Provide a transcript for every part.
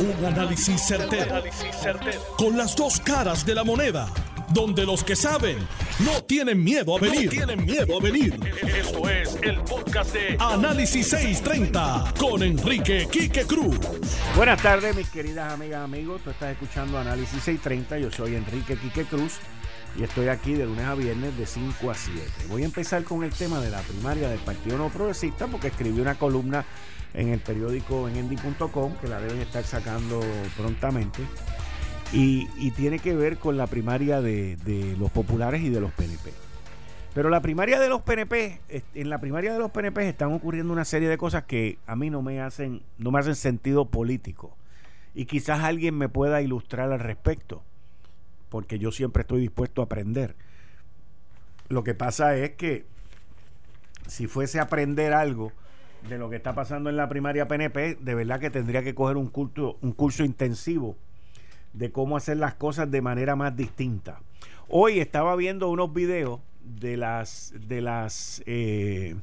Un análisis certero, Con las dos caras de la moneda. Donde los que saben no tienen miedo a venir. tienen miedo a venir. Esto es el podcast de Análisis 630 con Enrique Quique Cruz. Buenas tardes, mis queridas amigas, amigos. Tú estás escuchando Análisis 630. Yo soy Enrique Quique Cruz y estoy aquí de lunes a viernes de 5 a 7. Voy a empezar con el tema de la primaria del Partido No Progresista porque escribí una columna en el periódico en endy.com que la deben estar sacando prontamente. Y, tiene que ver con la primaria de, de, los populares y de los PNP. Pero la primaria de los PNP, en la primaria de los PNP están ocurriendo una serie de cosas que a mí no me hacen, no me hacen sentido político. Y quizás alguien me pueda ilustrar al respecto porque yo siempre estoy dispuesto a aprender. Lo que pasa es que si fuese a aprender algo de lo que está pasando en la primaria PNP, de verdad que tendría que coger un, curso, un curso intensivo de cómo hacer las cosas de manera más distinta. Hoy estaba viendo unos videos de las de las eh,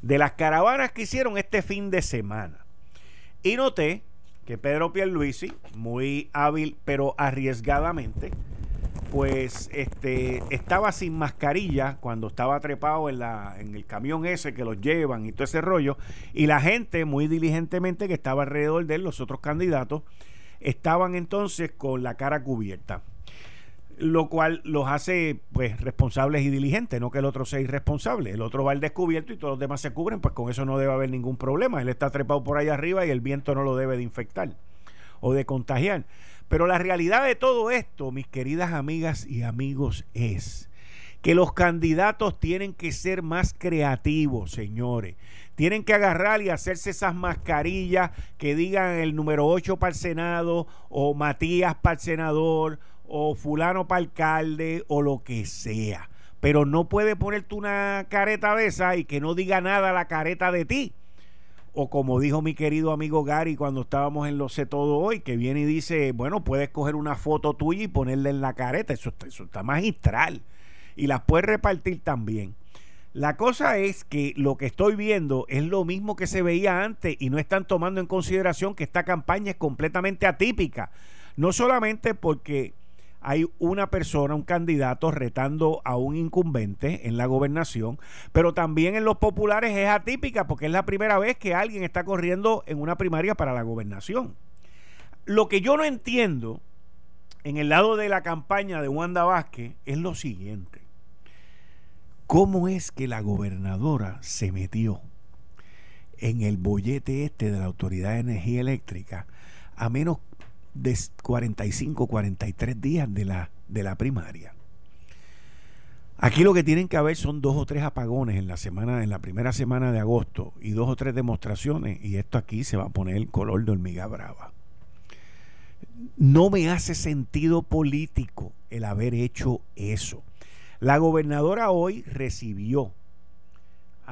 de las caravanas que hicieron este fin de semana y noté que Pedro Pierluisi, muy hábil pero arriesgadamente, pues este estaba sin mascarilla cuando estaba trepado en la en el camión ese que los llevan y todo ese rollo y la gente muy diligentemente que estaba alrededor de él los otros candidatos estaban entonces con la cara cubierta lo cual los hace pues responsables y diligentes, no que el otro sea irresponsable. El otro va al descubierto y todos los demás se cubren, pues con eso no debe haber ningún problema. Él está trepado por ahí arriba y el viento no lo debe de infectar o de contagiar. Pero la realidad de todo esto, mis queridas amigas y amigos, es que los candidatos tienen que ser más creativos, señores. Tienen que agarrar y hacerse esas mascarillas que digan el número 8 para el Senado o Matías para el senador o fulano para alcalde o lo que sea. Pero no puede ponerte una careta de esa y que no diga nada la careta de ti. O como dijo mi querido amigo Gary cuando estábamos en Lo sé todo hoy, que viene y dice, bueno, puedes coger una foto tuya y ponerla en la careta. Eso, eso está magistral. Y las puedes repartir también. La cosa es que lo que estoy viendo es lo mismo que se veía antes y no están tomando en consideración que esta campaña es completamente atípica. No solamente porque hay una persona, un candidato retando a un incumbente en la gobernación, pero también en los populares es atípica porque es la primera vez que alguien está corriendo en una primaria para la gobernación. Lo que yo no entiendo en el lado de la campaña de Wanda Vázquez es lo siguiente. ¿Cómo es que la gobernadora se metió en el bollete este de la Autoridad de Energía Eléctrica a menos de 45, 43 días de la, de la primaria. Aquí lo que tienen que haber son dos o tres apagones en la semana, en la primera semana de agosto y dos o tres demostraciones y esto aquí se va a poner el color de hormiga brava. No me hace sentido político el haber hecho eso. La gobernadora hoy recibió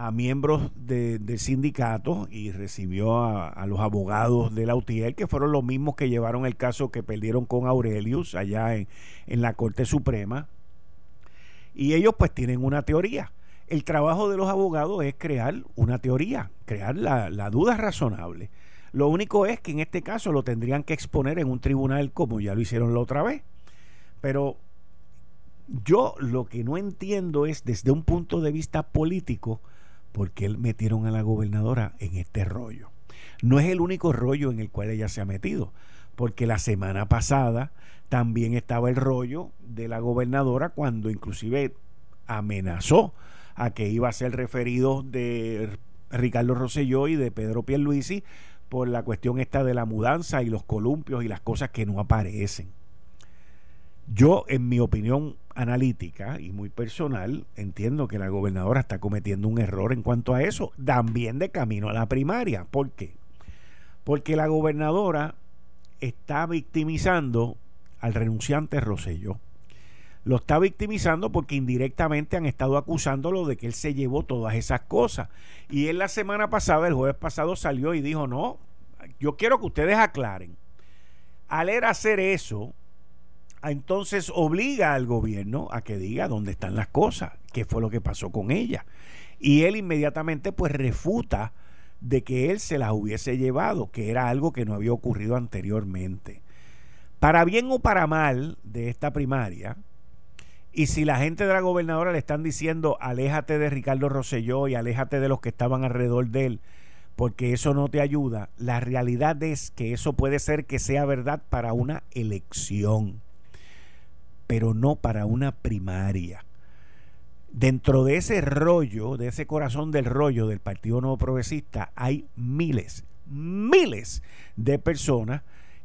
a miembros del sindicato y recibió a, los abogados de la que fueron los mismos que llevaron el caso que perdieron con Aurelius allá en, en la Corte Suprema. Y ellos pues tienen una teoría. El trabajo de los abogados es crear una teoría, crear la, la duda razonable. Lo único es que en este caso lo tendrían que exponer en un tribunal como ya lo hicieron la otra vez. Pero yo lo que no entiendo es desde un punto de vista político, porque él metieron a la gobernadora en este rollo. No es el único rollo en el cual ella se ha metido, porque la semana pasada también estaba el rollo de la gobernadora cuando inclusive amenazó a que iba a ser referido de Ricardo Rosselló y de Pedro Pierluisi por la cuestión esta de la mudanza y los columpios y las cosas que no aparecen. Yo, en mi opinión analítica y muy personal, entiendo que la gobernadora está cometiendo un error en cuanto a eso, también de camino a la primaria. ¿Por qué? Porque la gobernadora está victimizando al renunciante Rosello. Lo está victimizando porque indirectamente han estado acusándolo de que él se llevó todas esas cosas. Y él la semana pasada, el jueves pasado, salió y dijo, no, yo quiero que ustedes aclaren. Al él hacer eso, entonces obliga al gobierno a que diga dónde están las cosas, qué fue lo que pasó con ella. Y él inmediatamente pues refuta de que él se las hubiese llevado, que era algo que no había ocurrido anteriormente. Para bien o para mal de esta primaria, y si la gente de la gobernadora le están diciendo aléjate de Ricardo Rosselló y aléjate de los que estaban alrededor de él, porque eso no te ayuda, la realidad es que eso puede ser que sea verdad para una elección, pero no para una primaria dentro de ese rollo, de ese corazón del rollo del Partido Nuevo Progresista, hay miles, miles de personas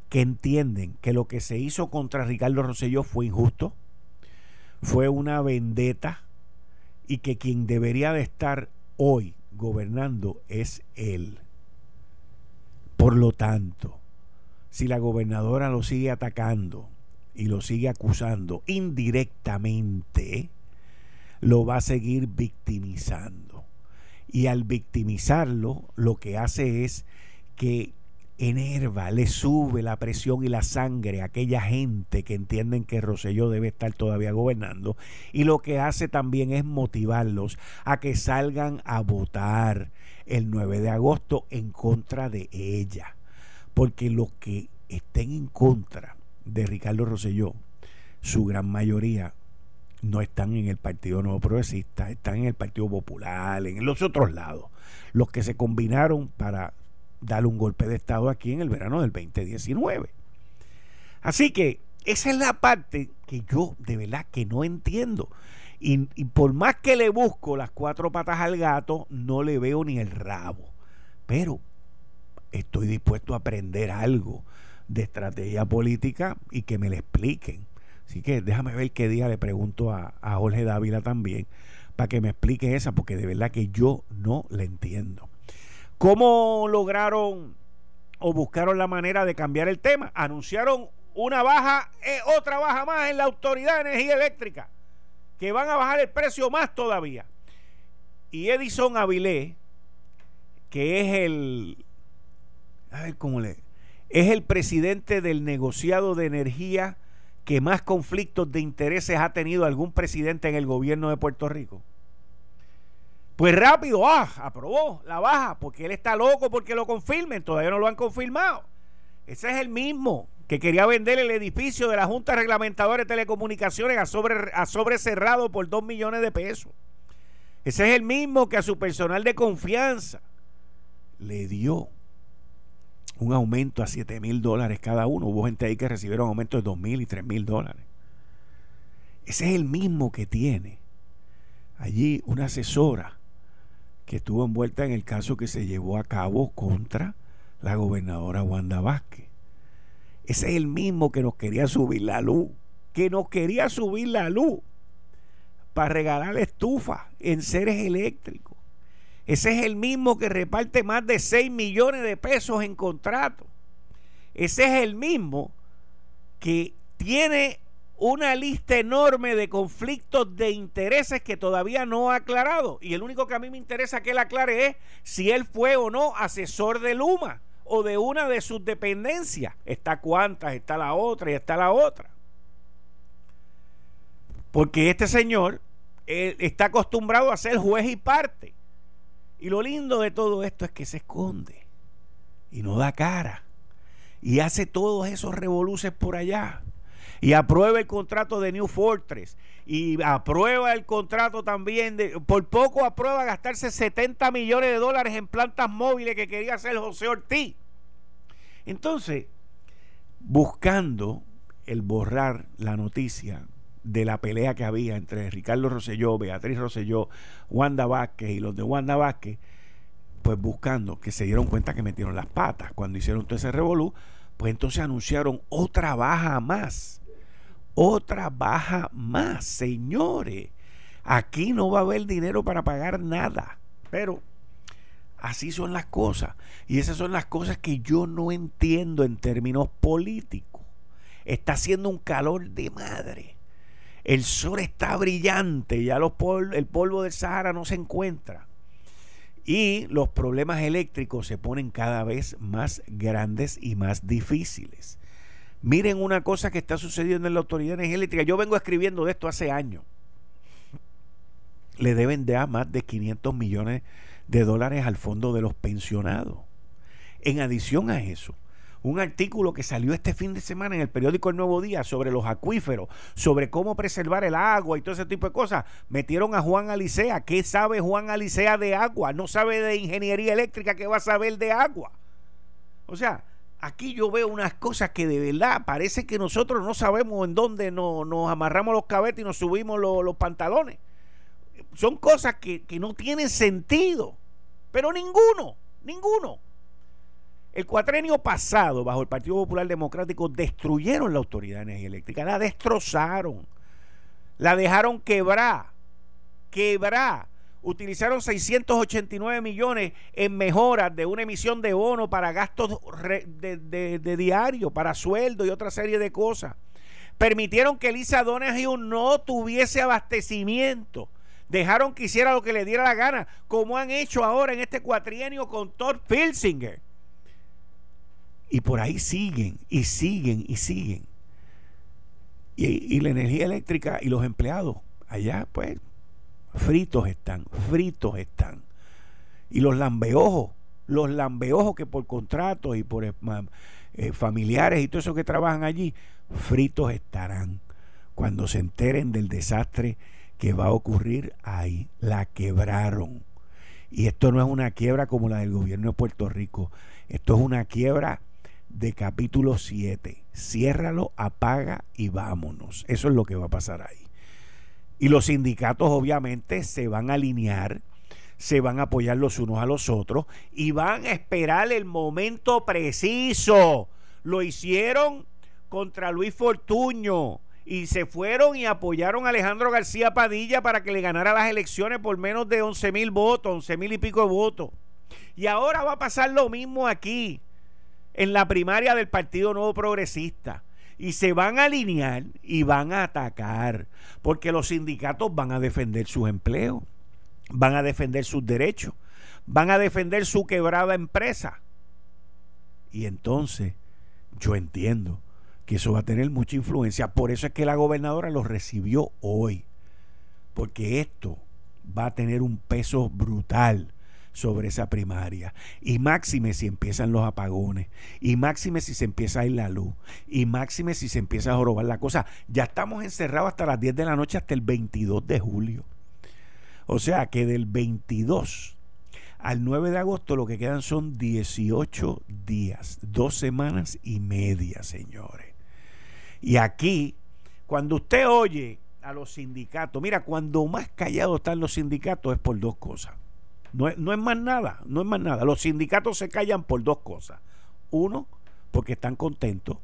que entienden que lo que se hizo contra Ricardo Rosselló fue injusto, fue una vendetta y que quien debería de estar hoy gobernando es él. Por lo tanto, si la gobernadora lo sigue atacando y lo sigue acusando indirectamente, lo va a seguir victimizando. Y al victimizarlo, lo que hace es que enerva, le sube la presión y la sangre a aquella gente que entienden que Roselló debe estar todavía gobernando y lo que hace también es motivarlos a que salgan a votar el 9 de agosto en contra de ella. Porque los que estén en contra de Ricardo Roselló su gran mayoría no están en el Partido Nuevo Progresista, están en el Partido Popular, en los otros lados, los que se combinaron para darle un golpe de Estado aquí en el verano del 2019. Así que esa es la parte que yo de verdad que no entiendo. Y, y, por más que le busco las cuatro patas al gato, no le veo ni el rabo. Pero estoy dispuesto a aprender algo de estrategia política y que me le expliquen. Así que déjame ver qué día le pregunto a, Jorge Dávila también para que me explique esa, porque de verdad que yo no la entiendo. ¿Cómo lograron o buscaron la manera de cambiar el tema? Anunciaron una baja, eh, otra baja más en la Autoridad de Energía Eléctrica, que van a bajar el precio más todavía. Y Edison Avilés, que es el, a ver cómo le, es el presidente del negociado de energía que más conflictos de intereses ha tenido algún presidente en el gobierno de Puerto Rico? Pues rápido, ah, aprobó la baja, porque él está loco porque lo confirmen, todavía no lo han confirmado. Ese es el mismo que quería vender el edificio de la Junta Reglamentadora de Telecomunicaciones a sobre, a sobre cerrado por dos millones de pesos. Ese es el mismo que a su personal de confianza le dio un aumento a 7 mil dólares cada uno. Hubo gente ahí que recibieron aumentos de 2 mil y 3 mil dólares. Ese es el mismo que tiene allí una asesora que estuvo envuelta en el caso que se llevó a cabo contra la gobernadora Wanda Vázquez. Ese es el mismo que nos quería subir la luz, que nos quería subir la luz para regalar estufa en seres eléctricos ese es el mismo que reparte más de 6 millones de pesos en contrato. Ese es el mismo que tiene una lista enorme de conflictos de intereses que todavía no ha aclarado. Y el único que a mí me interesa que él aclare es si él fue o no asesor de Luma o de una de sus dependencias. Está cuántas, está la otra y está la otra. Porque este señor está acostumbrado a ser juez y parte. Y lo lindo de todo esto es que se esconde y no da cara y hace todos esos revoluces por allá. Y aprueba el contrato de New Fortress y aprueba el contrato también de por poco aprueba gastarse 70 millones de dólares en plantas móviles que quería hacer José Ortiz. Entonces, buscando el borrar la noticia de la pelea que había entre Ricardo Rosselló, Beatriz Rosselló, Wanda Vázquez y los de Wanda Vázquez, pues buscando que se dieron cuenta que metieron las patas cuando hicieron todo ese revolú, pues entonces anunciaron otra baja más. Otra baja más, señores. Aquí no va a haber dinero para pagar nada. Pero así son las cosas. Y esas son las cosas que yo no entiendo en términos políticos. Está haciendo un calor de madre el sol está brillante, ya el polvo del Sahara no se encuentra. Y los problemas eléctricos se ponen cada vez más grandes y más difíciles. Miren una cosa que está sucediendo en la Autoridad Eléctrica. Yo vengo escribiendo de esto hace años. Le deben de más de 500 millones de dólares al fondo de los pensionados. En adición a eso, un artículo que salió este fin de semana en el periódico El Nuevo Día sobre los acuíferos, sobre cómo preservar el agua y todo ese tipo de cosas. Metieron a Juan Alicea. ¿Qué sabe Juan Alicea de agua? No sabe de ingeniería eléctrica, ¿qué va a saber de agua? O sea, aquí yo veo unas cosas que de verdad parece que nosotros no sabemos en dónde nos, amarramos los cabetes y nos subimos los, pantalones. Son cosas que, que no tienen sentido, pero ninguno, ninguno. El cuatrenio pasado, bajo el Partido Popular Democrático, destruyeron la Autoridad de Energía Eléctrica, la destrozaron, la dejaron quebrar, quebrar. Utilizaron 689 millones en mejoras de una emisión de bono para gastos de, diario, para sueldo y otra serie de cosas. Permitieron que Elisa Donahue no tuviese abastecimiento dejaron que hiciera lo que le diera la gana, como han hecho ahora en este cuatrienio con Todd Pilsinger. Y por ahí siguen y siguen y siguen. Y, la energía eléctrica y los empleados allá, pues, fritos están, fritos están. Y los lambeojos, los lambeojos que por contratos y por eh, eh, familiares y todo eso que trabajan allí, fritos estarán cuando se enteren del desastre que va a ocurrir ahí. La quebraron. Y esto no es una quiebra como la del gobierno de Puerto Rico. Esto es una quiebra de capítulo 7. Ciérralo, apaga y vámonos. Eso es lo que va a pasar ahí. Y los sindicatos obviamente se van a alinear, se van a apoyar los unos a los otros y van a esperar el momento preciso. Lo hicieron contra Luis Fortuño y se fueron y apoyaron a Alejandro García Padilla para que le ganara las elecciones por menos de 11 mil votos, 11 mil y pico de votos. Y ahora va a pasar lo mismo aquí en la primaria del Partido Nuevo Progresista. Y se van a alinear y van a atacar, porque los sindicatos van a defender sus empleos, van a defender sus derechos, van a defender su quebrada empresa. Y entonces yo entiendo que eso va a tener mucha influencia. Por eso es que la gobernadora lo recibió hoy. Porque esto va a tener un peso brutal sobre esa primaria. Y máxime si empiezan los apagones. Y máxime si se empieza a ir la luz. Y máxime si se empieza a jorobar la cosa. Ya estamos encerrados hasta las 10 de la noche hasta el 22 de julio. O sea que del 22 al 9 de agosto lo que quedan son 18 días, dos semanas y media, señores. Y aquí, cuando usted oye a los sindicatos, mira, cuando más callados están los sindicatos es por dos cosas. No es, más nada, no es más nada. Los sindicatos se callan por dos cosas. Uno, porque están contentos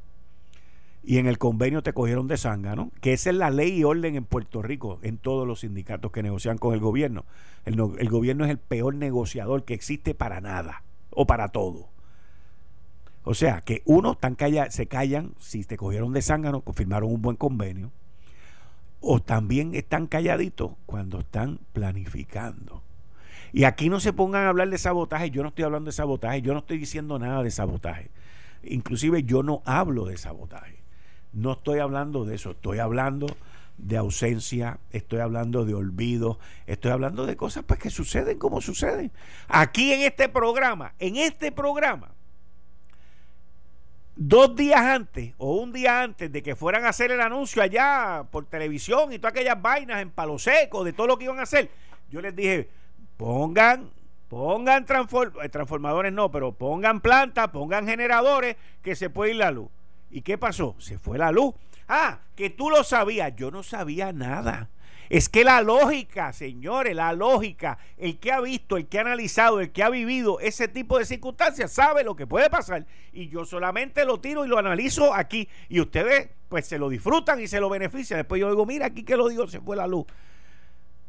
y en el convenio te cogieron de zángano, que esa es la ley y orden en Puerto Rico, en todos los sindicatos que negocian con el gobierno. El, gobierno es el peor negociador que existe para nada o para todo. O sea, que uno están calla, se callan si te cogieron de zángano, firmaron un buen convenio, o también están calladitos cuando están planificando. Y aquí no se pongan a hablar de sabotaje, yo no estoy hablando de sabotaje, yo no estoy diciendo nada de sabotaje. Inclusive yo no hablo de sabotaje. No estoy hablando de eso, estoy hablando de ausencia, estoy hablando de olvido, estoy hablando de cosas pues, que suceden como suceden. Aquí en este programa, en este programa, dos días antes o un día antes de que fueran a hacer el anuncio allá por televisión y todas aquellas vainas en palo seco de todo lo que iban a hacer, yo les dije, pongan pongan eh, transformadores no, pero pongan plantas, pongan generadores que se puede ir la luz. ¿Y qué pasó? Se fue la luz. Ah, que tú lo sabías. Yo no sabía nada. Es que la lógica, señores, la lógica, el que ha visto, el que ha analizado, el que ha vivido ese tipo de circunstancias, sabe lo que puede pasar. Y yo solamente lo tiro y lo analizo aquí. Y ustedes, pues, se lo disfrutan y se lo benefician. Después yo digo, mira, aquí que lo digo, se fue la luz.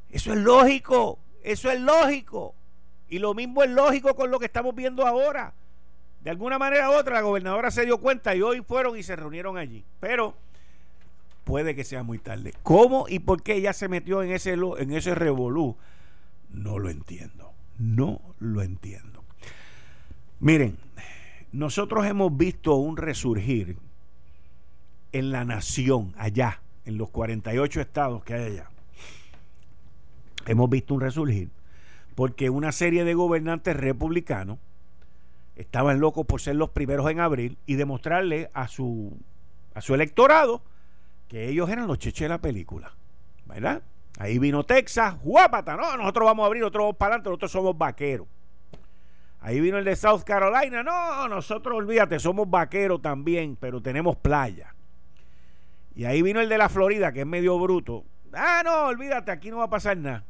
Eso es lógico. Eso es lógico. Y lo mismo es lógico con lo que estamos viendo ahora. De alguna manera u otra, la gobernadora se dio cuenta y hoy fueron y se reunieron allí. Pero puede que sea muy tarde. ¿Cómo y por qué ella se metió en ese, en ese revolú? No lo entiendo. No lo entiendo. Miren, nosotros hemos visto un resurgir en la nación, allá, en los 48 estados que hay allá hemos visto un resurgir porque una serie de gobernantes republicanos estaban locos por ser los primeros en abril y demostrarle a su, a su electorado que ellos eran los cheches de la película. ¿Verdad? Ahí vino Texas, guapata, no, nosotros vamos a abrir, nosotros vamos para adelante, nosotros somos vaqueros. Ahí vino el de South Carolina, no, nosotros olvídate, somos vaqueros también, pero tenemos playa. Y ahí vino el de la Florida, que es medio bruto. Ah, no, olvídate, aquí no va a pasar nada.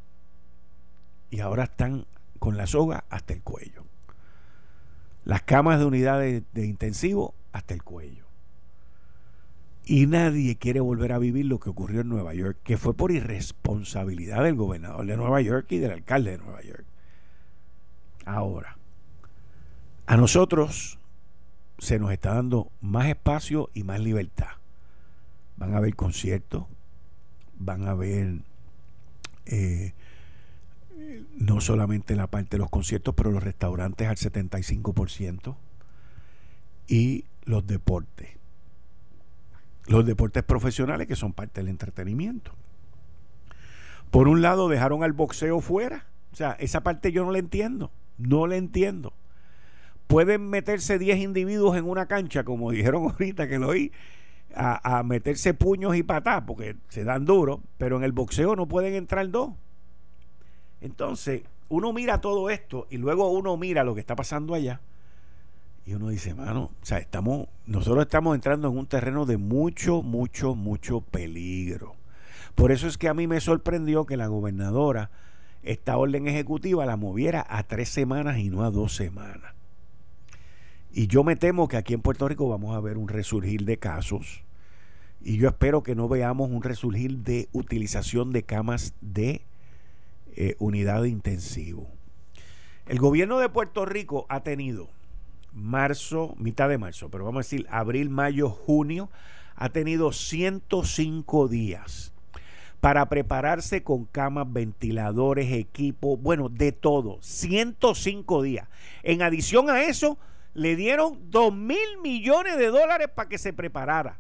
Y ahora están con la soga hasta el cuello. Las camas de unidades de intensivo hasta el cuello. Y nadie quiere volver a vivir lo que ocurrió en Nueva York, que fue por irresponsabilidad del gobernador de Nueva York y del alcalde de Nueva York. Ahora, a nosotros se nos está dando más espacio y más libertad. Van a haber conciertos, van a haber eh, no solamente la parte de los conciertos, pero los restaurantes al 75% y los deportes los deportes profesionales que son parte del entretenimiento. Por un lado dejaron al boxeo fuera. O sea, esa parte yo no la entiendo. No la entiendo. Pueden meterse 10 individuos en una cancha, como dijeron ahorita que lo oí, a, meterse puños y patas, porque se dan duro, pero en el boxeo no pueden entrar dos. Entonces, uno mira todo esto y luego uno mira lo que está pasando allá y uno dice, mano, o sea, estamos, nosotros estamos entrando en un terreno de mucho, mucho, mucho peligro. Por eso es que a mí me sorprendió que la gobernadora esta orden ejecutiva la moviera a tres semanas y no a dos semanas. Y yo me temo que aquí en Puerto Rico vamos a ver un resurgir de casos. Y yo espero que no veamos un resurgir de utilización de camas de eh, unidad de intensivo. El gobierno de Puerto Rico ha tenido marzo, mitad de marzo, pero vamos a decir abril, mayo, junio, ha tenido 105 días para prepararse con camas, ventiladores, equipo, bueno, de todo. 105 días. En adición a eso, le dieron 2 mil millones de dólares para que se preparara.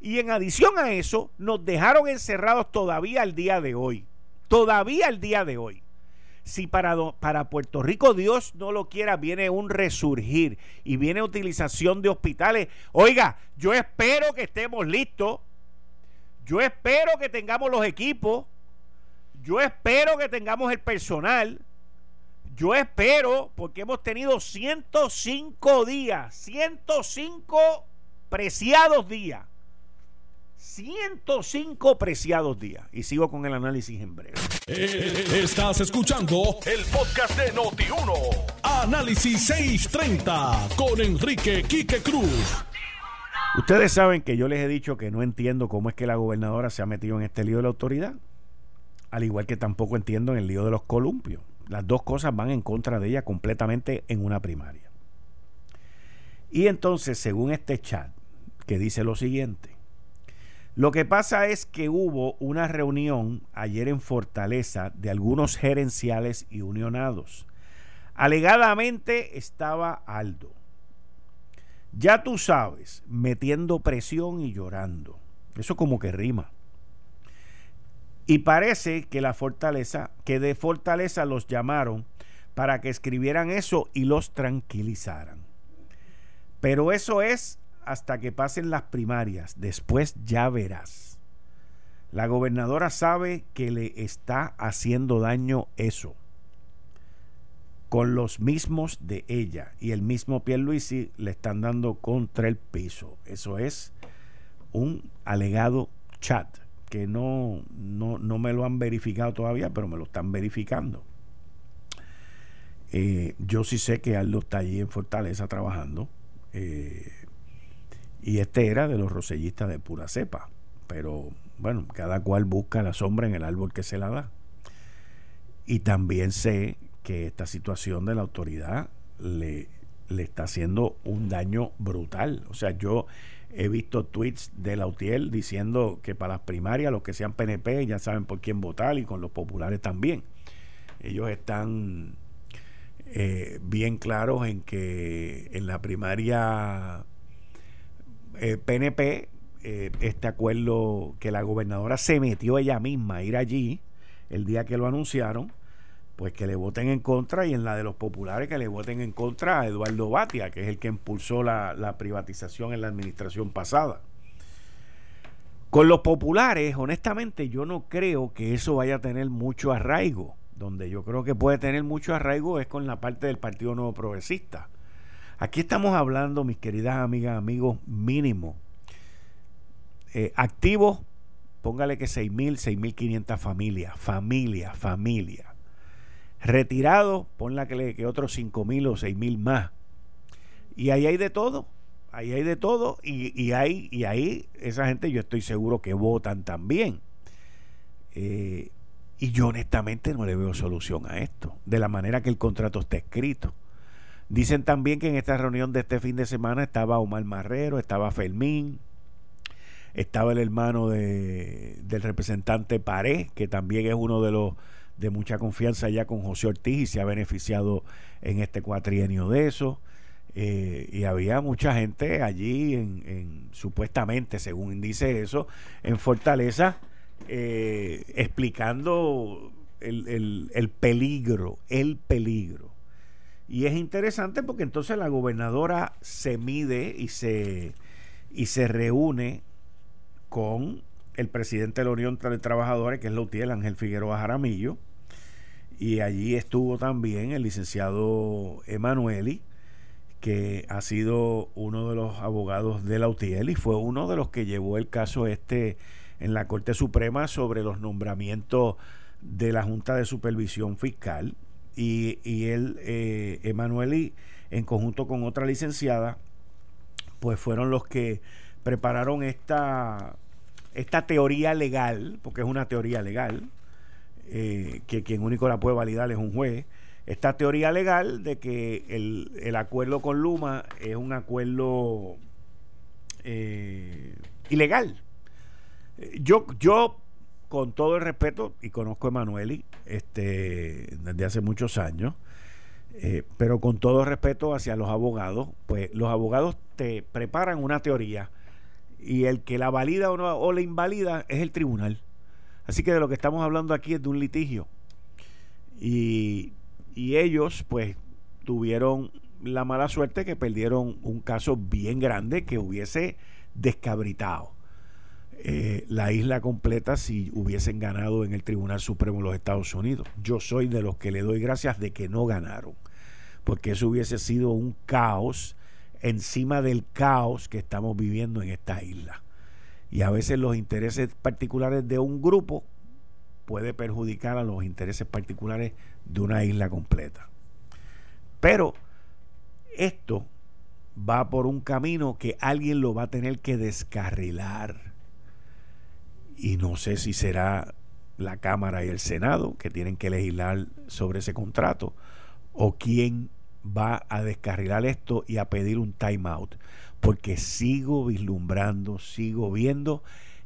Y en adición a eso, nos dejaron encerrados todavía al día de hoy. Todavía al día de hoy si para, para Puerto Rico Dios no lo quiera, viene un resurgir y viene utilización de hospitales. Oiga, yo espero que estemos listos. Yo espero que tengamos los equipos. Yo espero que tengamos el personal. Yo espero, porque hemos tenido 105 días, 105 preciados días 105 preciados días. Y sigo con el análisis en breve. Eh, estás escuchando el podcast de Noti1. Análisis 630 con Enrique Quique Cruz. Ustedes saben que yo les he dicho que no entiendo cómo es que la gobernadora se ha metido en este lío de la autoridad. Al igual que tampoco entiendo en el lío de los columpios. Las dos cosas van en contra de ella completamente en una primaria. Y entonces, según este chat, que dice lo siguiente, lo que pasa es que hubo una reunión ayer en Fortaleza de algunos gerenciales y unionados. Alegadamente estaba Aldo. Ya tú sabes, metiendo presión y llorando. Eso como que rima. Y parece que la Fortaleza, que de Fortaleza los llamaron para que escribieran eso y los tranquilizaran. Pero eso es hasta que pasen las primarias. Después ya verás. La gobernadora sabe que le está haciendo daño eso. Con los mismos de ella y el mismo Pierluisi le están dando contra el piso. Eso es un alegado chat que no, no, no me lo han verificado todavía, pero me lo están verificando. Eh, yo sí sé que Aldo está allí en Fortaleza trabajando. Eh, y este era de los rosellistas de pura cepa. Pero bueno, cada cual busca la sombra en el árbol que se la da. Y también sé que esta situación de la autoridad le, le está haciendo un daño brutal. O sea, yo he visto tweets de Lautiel diciendo que para las primarias los que sean PNP ya saben por quién votar y con los populares también. Ellos están eh, bien claros en que en la primaria PNP, eh, eh, este acuerdo que la gobernadora se metió ella misma a ir allí el día que lo anunciaron, pues que le voten en contra y en la de los populares que le voten en contra a Eduardo Batia, que es el que impulsó la, la privatización en la administración pasada. Con los populares, honestamente, yo no creo que eso vaya a tener mucho arraigo. Donde yo creo que puede tener mucho arraigo es con la parte del Partido Nuevo Progresista. Aquí estamos hablando, mis queridas amigas, amigos, mínimo. Eh, activos, póngale que 6.000, 6.500 familias, familia, familia. Retirados, ponle que, otros 5.000 o 6.000 más. Y ahí hay de todo, ahí hay de todo y, y, hay, y ahí esa gente yo estoy seguro que votan también. Eh, y yo honestamente no le veo solución a esto, de la manera que el contrato está escrito. Dicen también que en esta reunión de este fin de semana estaba Omar Marrero, estaba Fermín, estaba el hermano de, del representante Paré, que también es uno de los de mucha confianza ya con José Ortiz y se ha beneficiado en este cuatrienio de eso. Eh, y había mucha gente allí, en, supuestamente, según dice eso, en Fortaleza, eh, explicando el, el peligro, el peligro y es interesante porque entonces la gobernadora se mide y se, y se reúne con el presidente de la Unión de Trabajadores, que es Lautiel Ángel Figueroa Jaramillo, y allí estuvo también el licenciado Emanueli, que ha sido uno de los abogados de Lautiel y fue uno de los que llevó el caso este en la Corte Suprema sobre los nombramientos de la Junta de Supervisión Fiscal y, y él, eh, Emanueli, en conjunto con otra licenciada, pues fueron los que prepararon esta, esta teoría legal, porque es una teoría legal, eh, que quien único la puede validar es un juez, esta teoría legal de que el, el acuerdo con Luma es un acuerdo eh, ilegal. Yo, yo con todo el respeto, y conozco a Emanueli este, desde hace muchos años, eh, pero con todo el respeto hacia los abogados, pues los abogados te preparan una teoría y el que la valida o, no, o la invalida es el tribunal. Así que de lo que estamos hablando aquí es de un litigio. Y, y ellos, pues, tuvieron la mala suerte que perdieron un caso bien grande que hubiese descabritado eh, la isla completa si hubiesen ganado en el Tribunal Supremo de los Estados Unidos. Yo soy de los que le doy gracias de que no ganaron, porque eso hubiese sido un caos encima del caos que estamos viviendo en esta isla. Y a veces los intereses particulares de un grupo puede perjudicar a los intereses particulares de una isla completa. Pero esto va por un camino que alguien lo va a tener que descarrilar y no sé si será la Cámara y el Senado que tienen que legislar sobre ese contrato o quién va a descarrilar esto y a pedir un timeout porque sigo vislumbrando, sigo viendo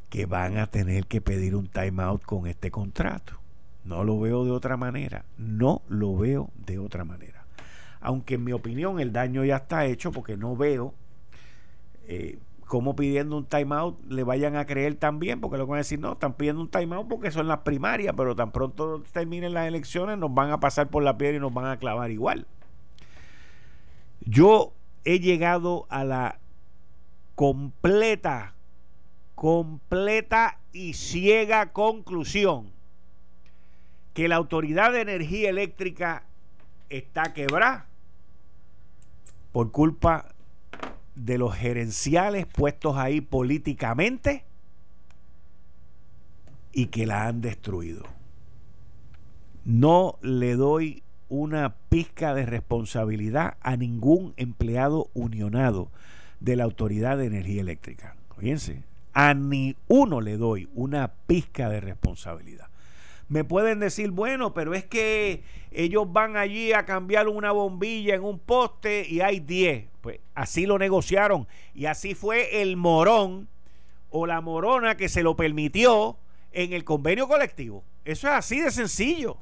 que van a tener que pedir un timeout con este contrato. No lo veo de otra manera, no lo veo de otra manera. Aunque en mi opinión el daño ya está hecho porque no veo eh, como pidiendo un timeout le vayan a creer también, porque lo van a decir, no, están pidiendo un timeout porque son las primarias, pero tan pronto terminen las elecciones nos van a pasar por la piedra y nos van a clavar igual. Yo he llegado a la completa, completa y ciega conclusión que la Autoridad de Energía Eléctrica está quebrada por culpa de los gerenciales puestos ahí políticamente y que la han destruido. No le doy una pizca de responsabilidad a ningún empleado unionado de la Autoridad de Energía Eléctrica. Fíjense, a ni uno le doy una pizca de responsabilidad. Me pueden decir, bueno, pero es que ellos van allí a cambiar una bombilla en un poste y hay 10. Pues así lo negociaron. Y así fue el morón o la morona que se lo permitió en el convenio colectivo. Eso es así de sencillo.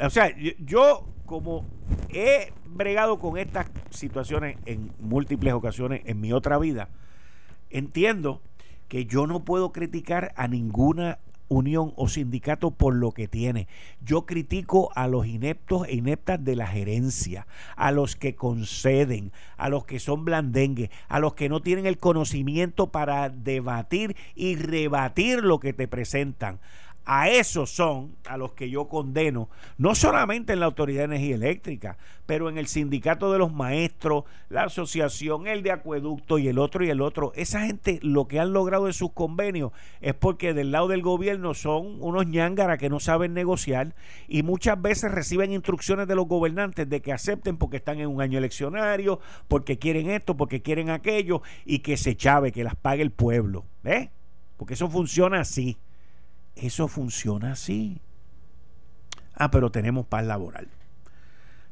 O sea, yo como he bregado con estas situaciones en múltiples ocasiones en mi otra vida, entiendo que yo no puedo criticar a ninguna unión o sindicato por lo que tiene. Yo critico a los ineptos e ineptas de la gerencia, a los que conceden, a los que son blandengues, a los que no tienen el conocimiento para debatir y rebatir lo que te presentan, a esos son a los que yo condeno, no solamente en la Autoridad de Energía Eléctrica, pero en el sindicato de los maestros, la asociación, el de acueducto y el otro y el otro. Esa gente lo que han logrado en sus convenios es porque del lado del gobierno son unos ñángaras que no saben negociar y muchas veces reciben instrucciones de los gobernantes de que acepten porque están en un año eleccionario, porque quieren esto, porque quieren aquello y que se chave, que las pague el pueblo. ¿Ves? Porque eso funciona así. Eso funciona así. Ah, pero tenemos paz laboral.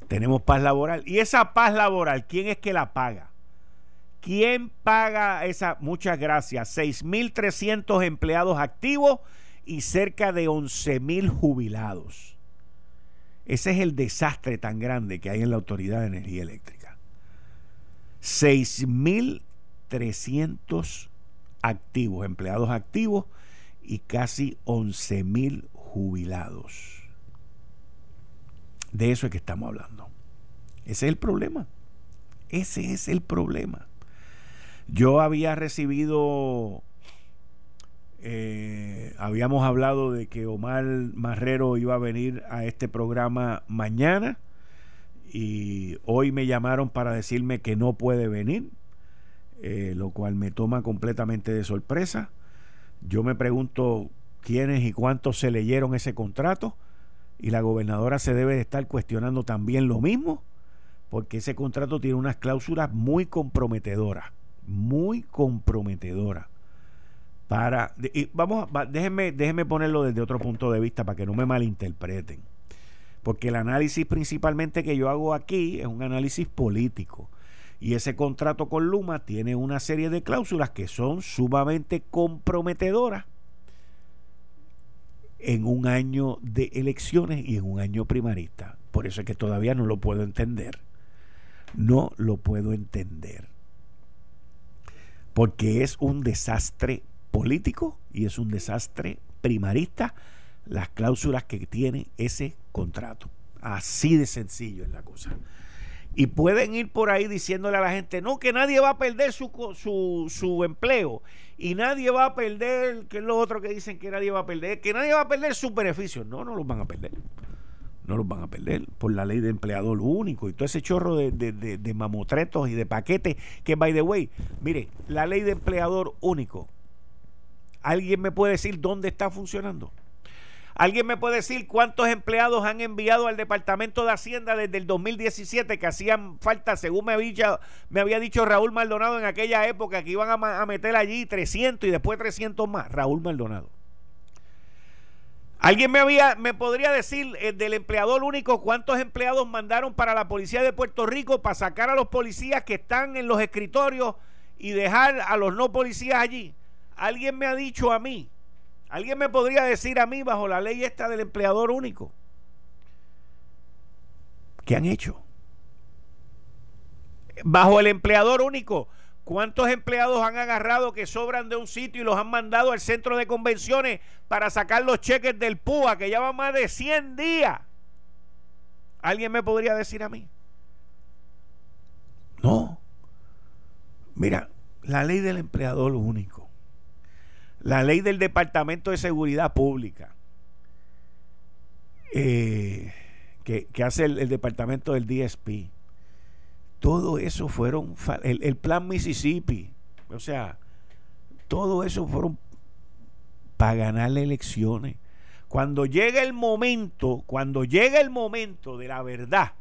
Tenemos paz laboral. Y esa paz laboral, ¿quién es que la paga? ¿Quién paga esa? Muchas gracias. 6.300 empleados activos y cerca de 11.000 jubilados. Ese es el desastre tan grande que hay en la Autoridad de Energía Eléctrica. 6.300 activos, empleados activos y casi 11 mil jubilados. De eso es que estamos hablando. Ese es el problema. Ese es el problema. Yo había recibido, eh, habíamos hablado de que Omar Marrero iba a venir a este programa mañana y hoy me llamaron para decirme que no puede venir, eh, lo cual me toma completamente de sorpresa. Yo me pregunto quiénes y cuántos se leyeron ese contrato y la gobernadora se debe de estar cuestionando también lo mismo, porque ese contrato tiene unas cláusulas muy comprometedoras, muy comprometedoras. Para, y vamos, déjenme, déjenme ponerlo desde otro punto de vista para que no me malinterpreten. Porque el análisis principalmente que yo hago aquí es un análisis político. Y ese contrato con Luma tiene una serie de cláusulas que son sumamente comprometedoras en un año de elecciones y en un año primarista. Por eso es que todavía no lo puedo entender. No lo puedo entender. Porque es un desastre político y es un desastre primarista las cláusulas que tiene ese contrato. Así de sencillo es la cosa. Y pueden ir por ahí diciéndole a la gente, no, que nadie va a perder su, su, su empleo. Y nadie va a perder, que es lo otro que dicen que nadie va a perder, que nadie va a perder sus beneficios. No, no los van a perder. No los van a perder por la ley de empleador único y todo ese chorro de, de, de mamotretos y de paquetes que, by the way, mire, la ley de empleador único, ¿alguien me puede decir dónde está funcionando? ¿Alguien me puede decir cuántos empleados han enviado al Departamento de Hacienda desde el 2017 que hacían falta, según me había, dicho Raúl Maldonado en aquella época, que iban a, meter allí 300 y después 300 más? Raúl Maldonado. ¿Alguien me podría decir eh, del empleador único cuántos empleados mandaron para la policía de Puerto Rico para sacar a los policías que están en los escritorios y dejar a los no policías allí? ¿Alguien me ha dicho a mí ¿Alguien me podría decir a mí, bajo la ley esta del empleador único, qué han hecho? Bajo el empleador único, ¿cuántos empleados han agarrado que sobran de un sitio y los han mandado al centro de convenciones para sacar los cheques del PUA, que llevan más de 100 días? ¿Alguien me podría decir a mí? No. Mira, la ley del empleador único la ley del Departamento de Seguridad Pública, eh, que, hace el, Departamento del DSP, todo eso fueron, el, el plan Mississippi, o sea, todo eso fueron para ganar elecciones. Cuando llega el momento, cuando llega el momento de la verdad,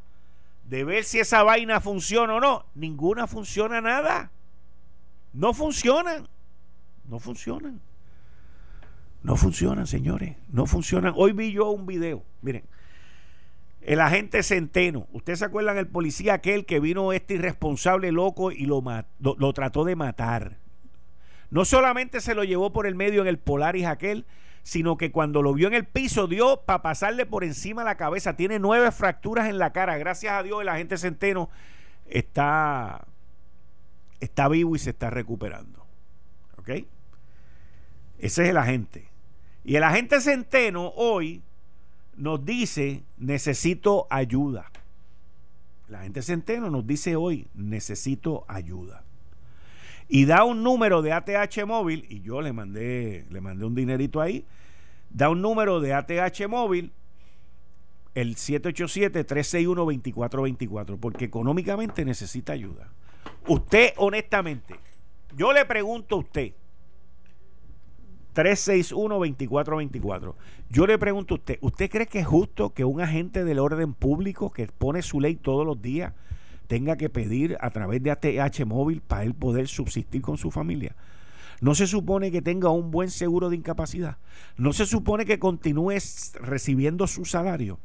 de ver si esa vaina funciona o no, ninguna funciona nada. No funcionan. No funcionan. No funcionan, señores. No funcionan. Hoy vi yo un video. Miren. El agente Centeno. ¿Ustedes se acuerdan el policía aquel que vino este irresponsable loco y lo, lo, trató de matar? No solamente se lo llevó por el medio en el Polaris aquel, sino que cuando lo vio en el piso dio para pasarle por encima la cabeza. Tiene nueve fracturas en la cara. Gracias a Dios el agente Centeno está, está vivo y se está recuperando. ¿Ok? Ese es el agente. Y el agente Centeno hoy nos dice, necesito ayuda. La gente Centeno nos dice hoy, necesito ayuda. Y da un número de ATH móvil, y yo le mandé, le mandé un dinerito ahí, da un número de ATH móvil, el 787-361-2424, porque económicamente necesita ayuda. Usted, honestamente, yo le pregunto a usted, 361-2424. Yo le pregunto a usted, ¿usted cree que es justo que un agente del orden público que pone su ley todos los días tenga que pedir a través de ATH móvil para él poder subsistir con su familia? ¿No se supone que tenga un buen seguro de incapacidad? ¿No se supone que continúe recibiendo su salario?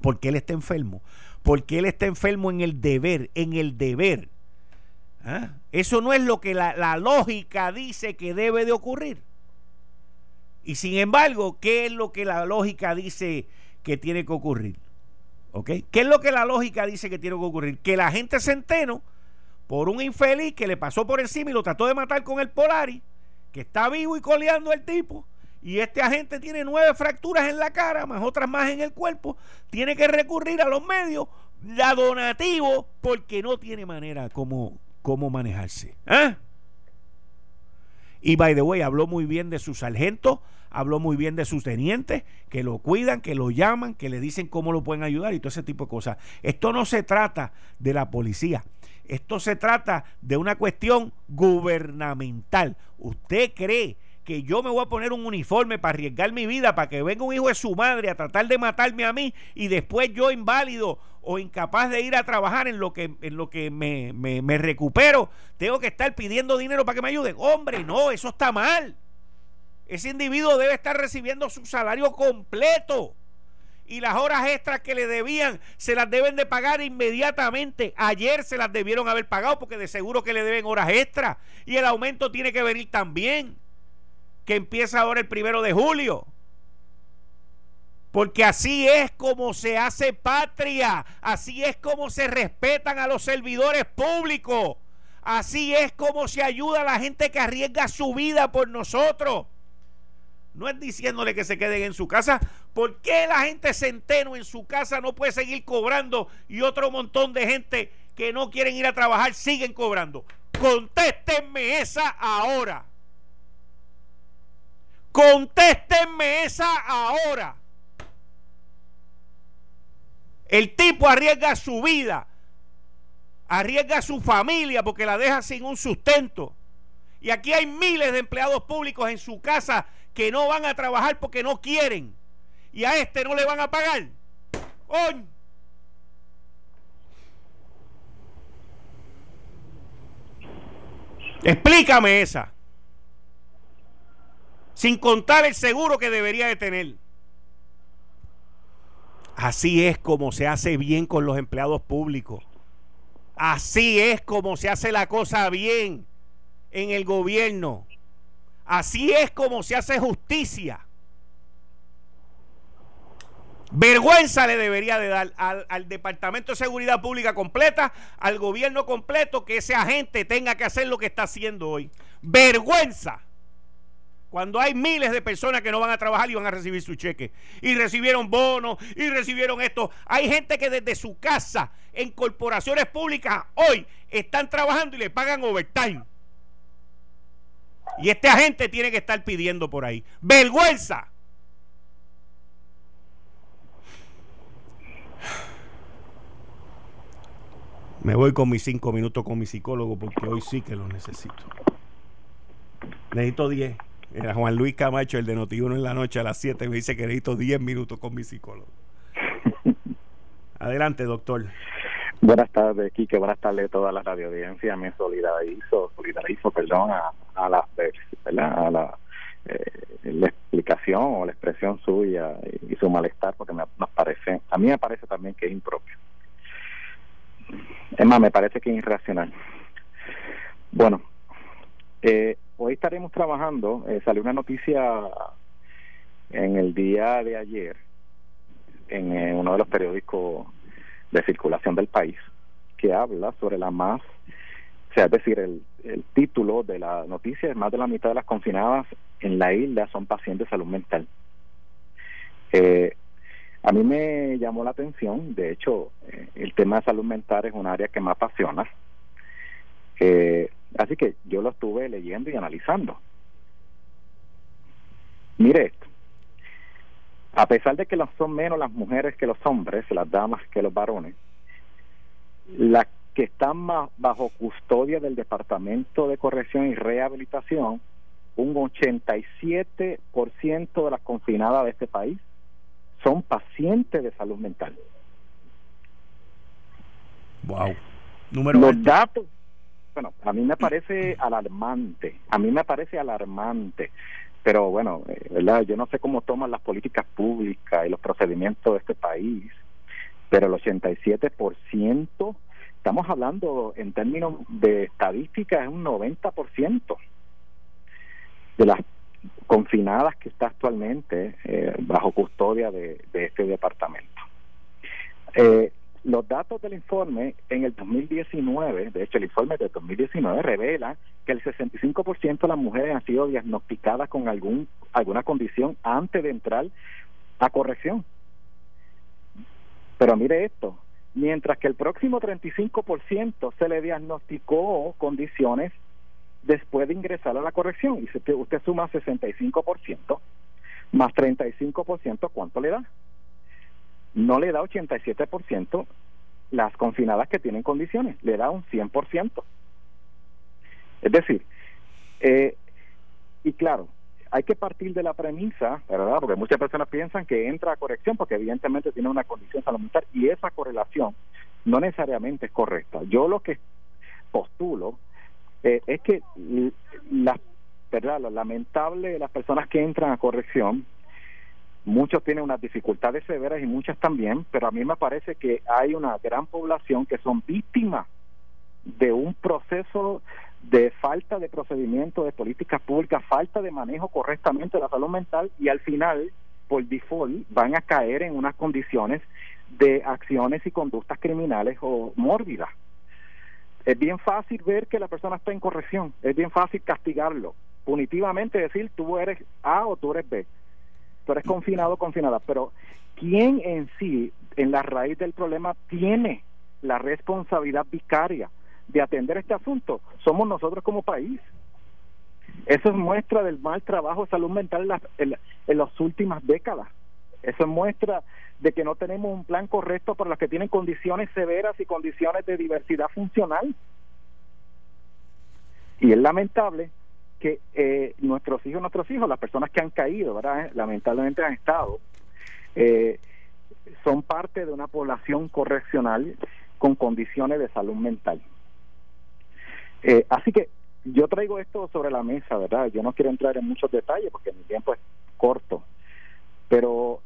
Porque él está enfermo. Porque él está enfermo en el deber, en el deber. ¿Ah? Eso no es lo que la, la lógica dice que debe de ocurrir. Y sin embargo, ¿qué es lo que la lógica dice que tiene que ocurrir? ¿Ok? ¿Qué es lo que la lógica dice que tiene que ocurrir? Que la gente centeno, por un infeliz que le pasó por encima y lo trató de matar con el Polari, que está vivo y coleando el tipo, y este agente tiene nueve fracturas en la cara, más otras más en el cuerpo, tiene que recurrir a los medios, la donativo, porque no tiene manera como, manejarse. ¿eh? Y by the way, habló muy bien de su sargento, habló muy bien de sus tenientes, que lo cuidan, que lo llaman, que le dicen cómo lo pueden ayudar y todo ese tipo de cosas. Esto no se trata de la policía, esto se trata de una cuestión gubernamental. ¿Usted cree que yo me voy a poner un uniforme para arriesgar mi vida, para que venga un hijo de su madre a tratar de matarme a mí y después yo inválido o incapaz de ir a trabajar en lo que, en lo que me, me, me recupero, tengo que estar pidiendo dinero para que me ayuden? Hombre, no, eso está mal. Ese individuo debe estar recibiendo su salario completo. Y las horas extras que le debían se las deben de pagar inmediatamente. Ayer se las debieron haber pagado porque de seguro que le deben horas extras. Y el aumento tiene que venir también. Que empieza ahora el primero de julio. Porque así es como se hace patria. Así es como se respetan a los servidores públicos. Así es como se ayuda a la gente que arriesga su vida por nosotros. No es diciéndole que se queden en su casa. ¿Por qué la gente centeno en su casa no puede seguir cobrando y otro montón de gente que no quieren ir a trabajar siguen cobrando? Contéstenme esa ahora. Contéstenme esa ahora. El tipo arriesga su vida, arriesga su familia porque la deja sin un sustento. Y aquí hay miles de empleados públicos en su casa que no van a trabajar porque no quieren y a este no le van a pagar. ¡Oñ! Explícame esa. Sin contar el seguro que debería de tener. Así es como se hace bien con los empleados públicos. Así es como se hace la cosa bien en el gobierno. Así es como se hace justicia. Vergüenza le debería de dar al, Departamento de Seguridad Pública completa, al gobierno completo, que ese agente tenga que hacer lo que está haciendo hoy. Vergüenza. Cuando hay miles de personas que no van a trabajar y van a recibir su cheque. Y recibieron bonos y recibieron esto. Hay gente que desde su casa, en corporaciones públicas, hoy están trabajando y le pagan overtime. Y este agente tiene que estar pidiendo por ahí. Vergüenza. Me voy con mis cinco minutos con mi psicólogo porque hoy sí que lo necesito. Necesito diez. Era Juan Luis Camacho, el de Notiuno en la noche a las 7, me dice que necesito diez minutos con mi psicólogo. Adelante, doctor. Buenas tardes, Quique. Buenas tardes a toda la radio audiencia. Me solidarizo, solidarizo perdón, a, a la, a la, eh, la explicación o la expresión suya y, su malestar, porque me, parece, a mí me parece también que es impropio. Es más, me parece que es irracional. Bueno, eh, hoy estaremos trabajando, eh, salió una noticia en el día de ayer en uno de los periódicos de circulación del país, que habla sobre la más, o sea, es decir, el, el título de la noticia es más de la mitad de las confinadas en la isla son pacientes de salud mental. Eh, a mí me llamó la atención, de hecho, eh, el tema de salud mental es un área que me apasiona. Eh, así que yo lo estuve leyendo y analizando. Mire esto. A pesar de que son menos las mujeres que los hombres, las damas que los varones, las que están más bajo custodia del Departamento de Corrección y Rehabilitación, un 87% de las confinadas de este país son pacientes de salud mental. Wow. Número Los datos, bueno, a mí me parece alarmante, a mí me parece alarmante, pero bueno, eh, ¿verdad? Yo no sé cómo toman las políticas públicas y los procedimientos de este país, pero el 87%, estamos hablando en términos de estadística, es un 90% de las confinadas que está actualmente eh, bajo custodia de, este departamento. Eh, los datos del informe en el 2019, de hecho el informe del 2019 revela que el 65% de las mujeres han sido diagnosticadas con algún alguna condición antes de entrar a corrección. Pero mire esto, mientras que el próximo 35% se le diagnosticó condiciones después de ingresar a la corrección. Y si usted suma 65% más 35%, ¿cuánto le da? No le da 87% las confinadas que tienen condiciones, le da un 100%. Es decir, eh, y claro, hay que partir de la premisa, ¿verdad? Porque muchas personas piensan que entra a corrección porque evidentemente tiene una condición salud y esa correlación no necesariamente es correcta. Yo lo que postulo eh, es que la verdad lo lamentable de las personas que entran a corrección muchos tienen unas dificultades severas y muchas también pero a mí me parece que hay una gran población que son víctimas de un proceso de falta de procedimiento de políticas públicas, falta de manejo correctamente de la salud mental y al final, por default, van a caer en unas condiciones de acciones y conductas criminales o mórbidas. Es bien fácil ver que la persona está en corrección, es bien fácil castigarlo, punitivamente decir tú eres A o tú eres B, tú confinado confinada, pero ¿quién en sí, en la raíz del problema, tiene la responsabilidad vicaria de atender este asunto? Somos nosotros como país. Eso es muestra del mal trabajo de salud mental en, en, en las últimas décadas. Eso es muestra de que no tenemos un plan correcto para los que tienen condiciones severas y condiciones de diversidad funcional. Y es lamentable que eh, nuestros hijos, nuestros hijos, las personas que han caído, ¿verdad? lamentablemente han estado, eh, son parte de una población correccional con condiciones de salud mental. Eh, así que yo traigo esto sobre la mesa, ¿verdad? Yo no quiero entrar en muchos detalles porque mi tiempo es corto, pero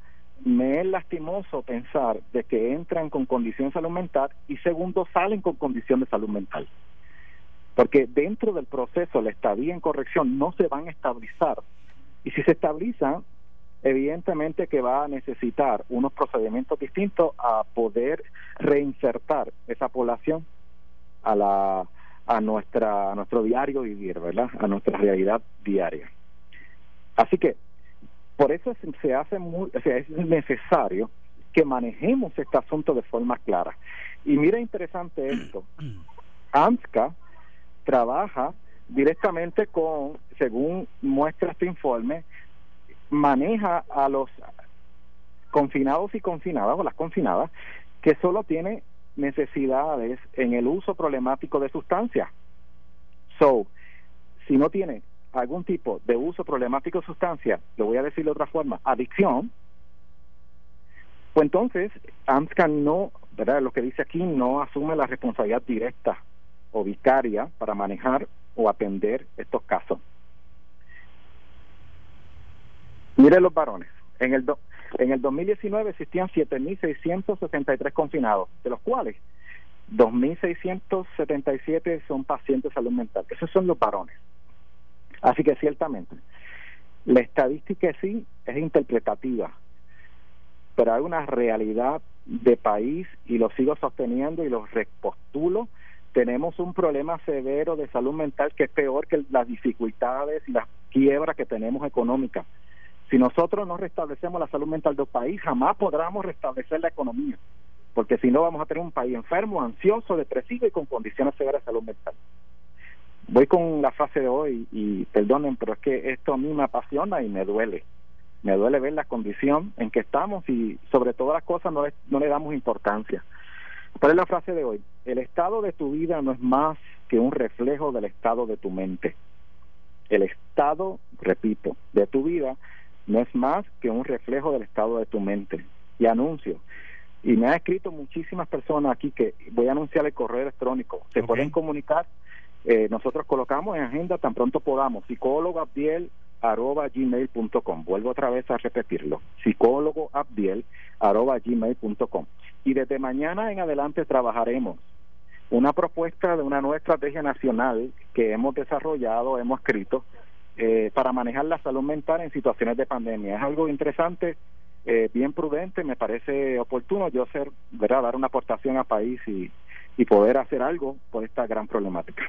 me es lastimoso pensar de que entran con condición de salud mental y segundo salen con condición de salud mental. Porque dentro del proceso, la estadía en corrección no se van a estabilizar. Y si se estabilizan, evidentemente que va a necesitar unos procedimientos distintos a poder reinsertar esa población a la a nuestra a nuestro diario vivir, ¿verdad? A nuestra realidad diaria. Así que por eso se hace muy, o sea, es necesario que manejemos este asunto de forma clara. Y mira interesante esto. AMSCA trabaja directamente con, según muestra este informe, maneja a los confinados y confinadas o las confinadas que solo tiene necesidades en el uso problemático de sustancias. So, si no tiene algún tipo de uso problemático de sustancia, lo voy a decir de otra forma, adicción, pues entonces AMSCA no, ¿verdad? Lo que dice aquí no asume la responsabilidad directa o vicaria para manejar o atender estos casos. Mire los varones. En el, en el 2019 existían 7.663 confinados, de los cuales 2.677 son pacientes de salud mental. Esos son los varones. Así que ciertamente, la estadística sí es interpretativa, pero hay una realidad de país y lo sigo sosteniendo y lo repostulo tenemos un problema severo de salud mental que es peor que las dificultades y las quiebras que tenemos económicas. Si nosotros no restablecemos la salud mental del país, jamás podremos restablecer la economía, porque si no vamos a tener un país enfermo, ansioso, depresivo y con condiciones severas de salud mental. Voy con la frase de hoy y perdonen, pero es que esto a mí me apasiona y me duele. Me duele ver la condición en que estamos y sobre todas las cosas no, no le damos importancia. ¿Cuál es la frase de hoy? El estado de tu vida no es más que un reflejo del estado de tu mente. El estado, repito, de tu vida no es más que un reflejo del estado de tu mente. Y anuncio. Y me han escrito muchísimas personas aquí que voy a anunciar el correo electrónico. Se pueden comunicar. Eh, nosotros colocamos en agenda tan pronto podamos. Psicólogo Abdiel arroba gmail.com. Vuelvo otra vez a repetirlo. Psicólogo Abdiel arroba gmail.com y desde mañana en adelante trabajaremos una propuesta de una nueva estrategia nacional que hemos desarrollado, hemos escrito, eh, para manejar la salud mental en situaciones de pandemia. Es algo interesante, eh, bien prudente, me parece oportuno yo ser, ¿verdad? dar una aportación al país y, y poder hacer algo por esta gran problemática.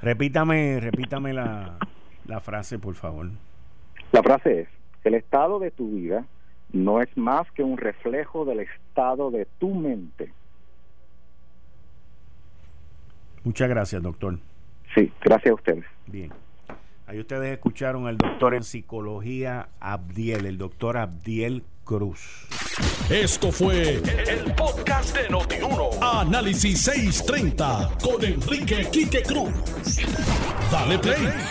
Repítame, repítame la, la frase, por favor. La frase es, el estado de tu vida no es más que un reflejo del estado de tu mente. Muchas gracias, doctor. Sí, gracias a ustedes. Bien. Ahí ustedes escucharon al doctor en psicología Abdiel, el doctor Abdiel Cruz. Esto fue el, podcast de Notiuno. Análisis 630 con Enrique Quique Cruz. Dale play